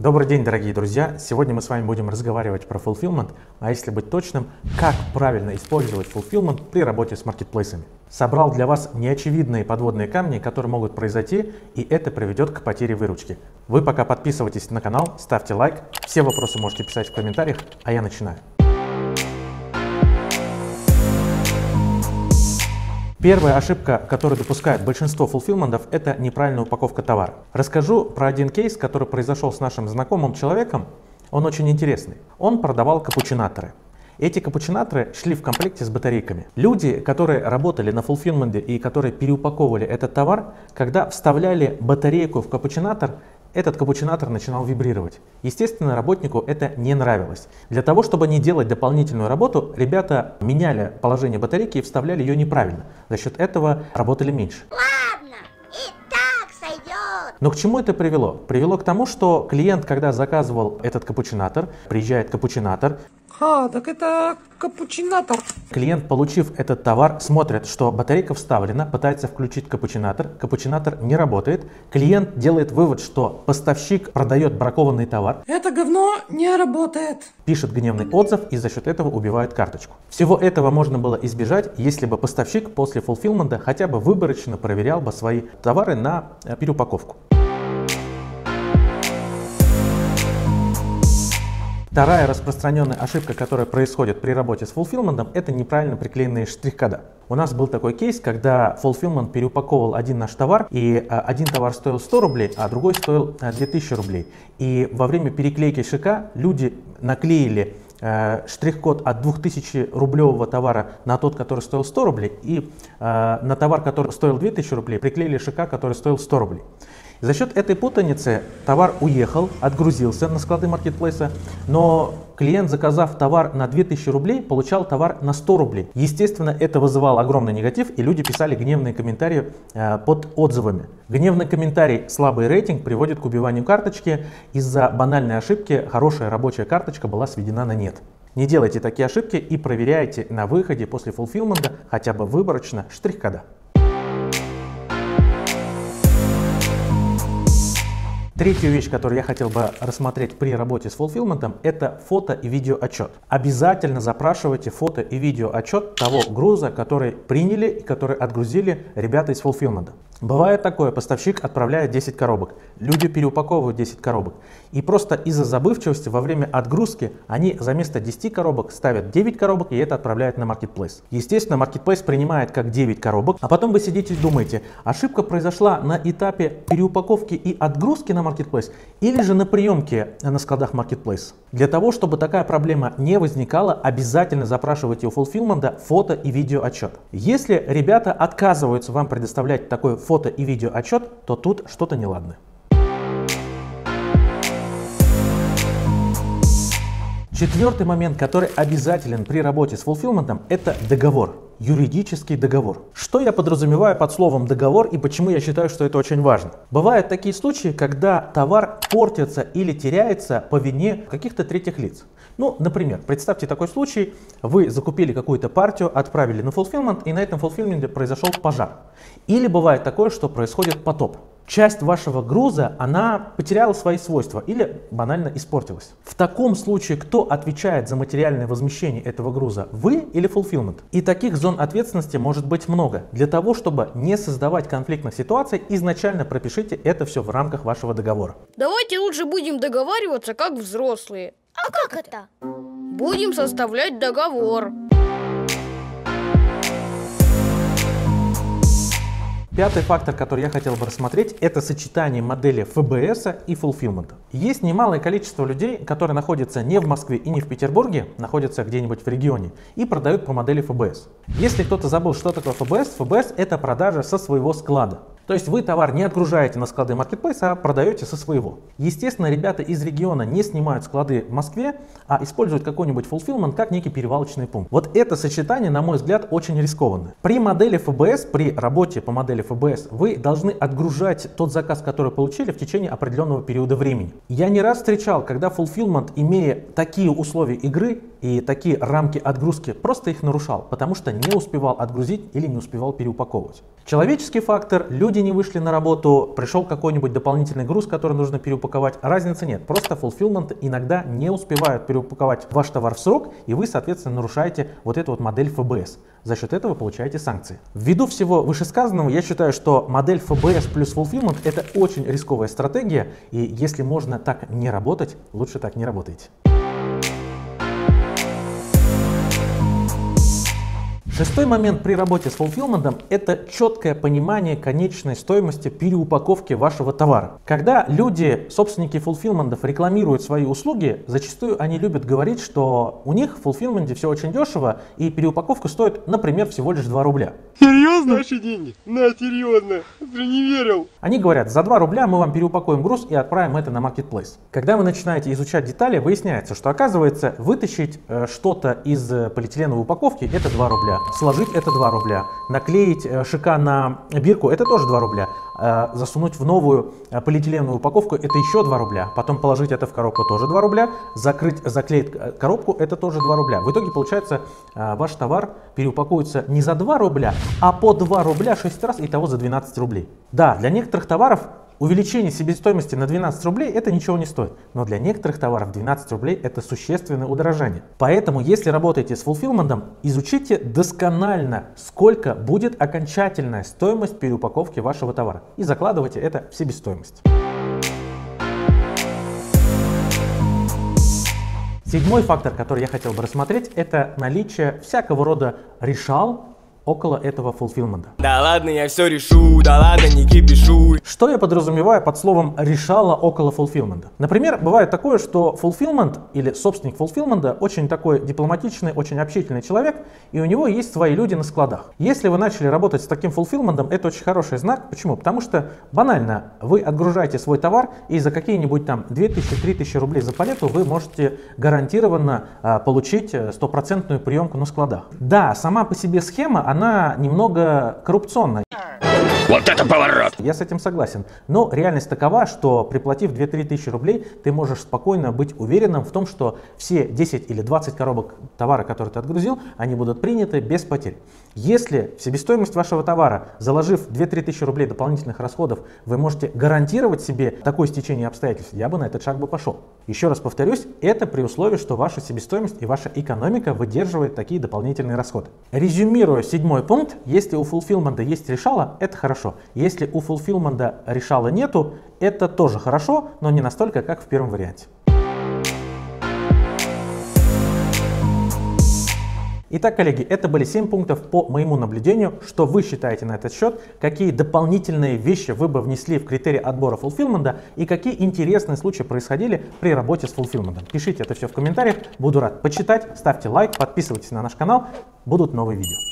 Добрый день, дорогие друзья! Сегодня мы с вами будем разговаривать про fulfillment, а если быть точным, как правильно использовать fulfillment при работе с маркетплейсами. Собрал для вас неочевидные подводные камни, которые могут произойти, и это приведет к потере выручки. Вы пока подписывайтесь на канал, ставьте лайк, все вопросы можете писать в комментариях, а я начинаю. Первая ошибка, которую допускает большинство фулфилментов, это неправильная упаковка товара. Расскажу про один кейс, который произошел с нашим знакомым человеком. Он очень интересный. Он продавал капучинаторы. Эти капучинаторы шли в комплекте с батарейками. Люди, которые работали на фулфилменте и которые переупаковывали этот товар, когда вставляли батарейку в капучинатор, этот капучинатор начинал вибрировать. Естественно, работнику это не нравилось. Для того, чтобы не делать дополнительную работу, ребята меняли положение батарейки и вставляли ее неправильно. За счет этого работали меньше. Ладно, и так сойдет. Но к чему это привело? Привело к тому, что клиент, когда заказывал этот капучинатор, приезжает капучинатор, А, так это капучинатор. Клиент, получив этот товар, смотрит, что батарейка вставлена, пытается включить капучинатор, капучинатор не работает. Клиент делает вывод, что поставщик продает бракованный товар, Это говно не работает. пишет гневный отзыв и за счет этого убивает карточку. Всего этого можно было избежать, если бы поставщик после фулфилмента хотя бы выборочно проверял бы свои товары на э, переупаковку. Вторая распространенная ошибка, которая происходит при работе с фулфилментом, это неправильно приклеенные штрих-кода. У нас был такой кейс, когда fulfillment переупаковывал один наш товар, и а, один товар стоил 100 рублей, а другой стоил а, 2000 рублей. И во время переклейки ШК люди наклеили э, штрих-код от 2000 рублевого товара на тот, который стоил 100 рублей, и э, на товар, который стоил 2000 рублей, приклеили ШК, который стоил 100 рублей. За счет этой путаницы товар уехал, отгрузился на склады маркетплейса, но клиент, заказав товар на 2000 рублей, получал товар на 100 рублей. Естественно, это вызывало огромный негатив, и люди писали гневные комментарии э, под отзывами. Гневный комментарий «слабый рейтинг» приводит к убиванию карточки. Из-за банальной ошибки хорошая рабочая карточка была сведена на нет. Не делайте такие ошибки и проверяйте на выходе после фулфилмента хотя бы выборочно штрих-кода. Третью вещь, которую я хотел бы рассмотреть при работе с фулфилментом, это фото и видео отчет. Обязательно запрашивайте фото и видео отчет того груза, который приняли и который отгрузили ребята из фулфилмента. Бывает такое, поставщик отправляет 10 коробок, люди переупаковывают 10 коробок. И просто из-за забывчивости во время отгрузки они за место 10 коробок ставят 9 коробок и это отправляют на маркетплейс. Естественно, маркетплейс принимает как 9 коробок, а потом вы сидите и думаете, ошибка произошла на этапе переупаковки и отгрузки на маркетплейс или же на приемке на складах маркетплейс. Для того, чтобы такая проблема не возникала, обязательно запрашивайте у фулфилмента фото и видео отчет. Если ребята отказываются вам предоставлять такой фото и видео отчет, то тут что-то неладно. Четвертый момент, который обязателен при работе с фулфилментом, это договор, юридический договор. Что я подразумеваю под словом договор и почему я считаю, что это очень важно? Бывают такие случаи, когда товар портится или теряется по вине каких-то третьих лиц. Ну, например, представьте такой случай, вы закупили какую-то партию, отправили на фулфилмент, и на этом фулфилменте произошел пожар. Или бывает такое, что происходит потоп часть вашего груза, она потеряла свои свойства или банально испортилась. В таком случае кто отвечает за материальное возмещение этого груза? Вы или fulfillment? И таких зон ответственности может быть много. Для того, чтобы не создавать конфликтных ситуаций, изначально пропишите это все в рамках вашего договора. Давайте лучше будем договариваться как взрослые. А как это? Будем составлять договор. Пятый фактор, который я хотел бы рассмотреть, это сочетание модели ФБС и fulfillment. Есть немалое количество людей, которые находятся не в Москве и не в Петербурге, находятся где-нибудь в регионе и продают по модели ФБС. Если кто-то забыл, что такое ФБС, ФБС это продажа со своего склада. То есть вы товар не отгружаете на склады маркетплейса, а продаете со своего. Естественно, ребята из региона не снимают склады в Москве, а используют какой-нибудь fulfillment как некий перевалочный пункт. Вот это сочетание, на мой взгляд, очень рискованное. При модели ФБС, при работе по модели ФБС, вы должны отгружать тот заказ, который получили в течение определенного периода времени. Я не раз встречал, когда fulfillment, имея такие условия игры и такие рамки отгрузки, просто их нарушал, потому что не успевал отгрузить или не успевал переупаковывать. Человеческий фактор, люди люди не вышли на работу, пришел какой-нибудь дополнительный груз, который нужно переупаковать. Разницы нет. Просто fulfillment иногда не успевают переупаковать ваш товар в срок, и вы, соответственно, нарушаете вот эту вот модель ФБС. За счет этого получаете санкции. Ввиду всего вышесказанного, я считаю, что модель ФБС плюс fulfillment это очень рисковая стратегия, и если можно так не работать, лучше так не работайте. Шестой момент при работе с фулфилментом – это четкое понимание конечной стоимости переупаковки вашего товара. Когда люди, собственники фулфилментов, рекламируют свои услуги, зачастую они любят говорить, что у них в фулфилменте все очень дешево и переупаковка стоит, например, всего лишь 2 рубля. Серьезно? Наши деньги? На, серьезно. Ты не верил. Они говорят, за 2 рубля мы вам переупакуем груз и отправим это на маркетплейс. Когда вы начинаете изучать детали, выясняется, что оказывается вытащить э, что-то из э, полиэтиленовой упаковки – это 2 рубля сложить это 2 рубля, наклеить э, ШК на бирку это тоже 2 рубля, э, засунуть в новую э, полиэтиленовую упаковку это еще 2 рубля, потом положить это в коробку тоже 2 рубля, закрыть, заклеить коробку это тоже 2 рубля. В итоге получается ваш товар переупакуется не за 2 рубля, а по 2 рубля 6 раз, и того за 12 рублей. Да, для некоторых товаров Увеличение себестоимости на 12 рублей это ничего не стоит, но для некоторых товаров 12 рублей это существенное удорожание. Поэтому, если работаете с фулфилментом, изучите досконально, сколько будет окончательная стоимость переупаковки вашего товара и закладывайте это в себестоимость. Седьмой фактор, который я хотел бы рассмотреть, это наличие всякого рода решал около этого fulfillment. Да ладно, я все решу, да ладно, не кипишу. Что я подразумеваю под словом решала около fulfillment? Например, бывает такое, что fulfillment или собственник fulfillment очень такой дипломатичный, очень общительный человек, и у него есть свои люди на складах. Если вы начали работать с таким fulfillment, это очень хороший знак. Почему? Потому что банально, вы отгружаете свой товар, и за какие-нибудь там 2000-3000 рублей за палету вы можете гарантированно а, получить э, стопроцентную приемку на складах. Да, сама по себе схема, она немного коррупционная. Вот это поворот! Я с этим согласен. Но реальность такова, что приплатив 2-3 тысячи рублей, ты можешь спокойно быть уверенным в том, что все 10 или 20 коробок товара, которые ты отгрузил, они будут приняты без потерь. Если в себестоимость вашего товара, заложив 2-3 тысячи рублей дополнительных расходов, вы можете гарантировать себе такое стечение обстоятельств, я бы на этот шаг бы пошел. Еще раз повторюсь, это при условии, что ваша себестоимость и ваша экономика выдерживает такие дополнительные расходы. Резюмируя седьмой пункт, если у fulfillment есть решало, это хорошо. Если у fulfillment решала нету, это тоже хорошо, но не настолько, как в первом варианте. Итак, коллеги, это были 7 пунктов по моему наблюдению. Что вы считаете на этот счет? Какие дополнительные вещи вы бы внесли в критерии отбора фулфилмента? И какие интересные случаи происходили при работе с фулфилментом? Пишите это все в комментариях. Буду рад почитать. Ставьте лайк, подписывайтесь на наш канал. Будут новые видео.